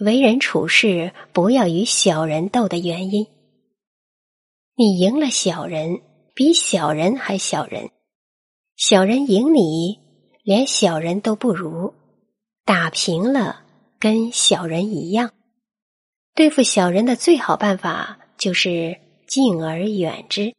为人处事不要与小人斗的原因。你赢了小人比小人还小人。小人赢你连小人都不如。打平了跟小人一样。对付小人的最好办法就是敬而远之。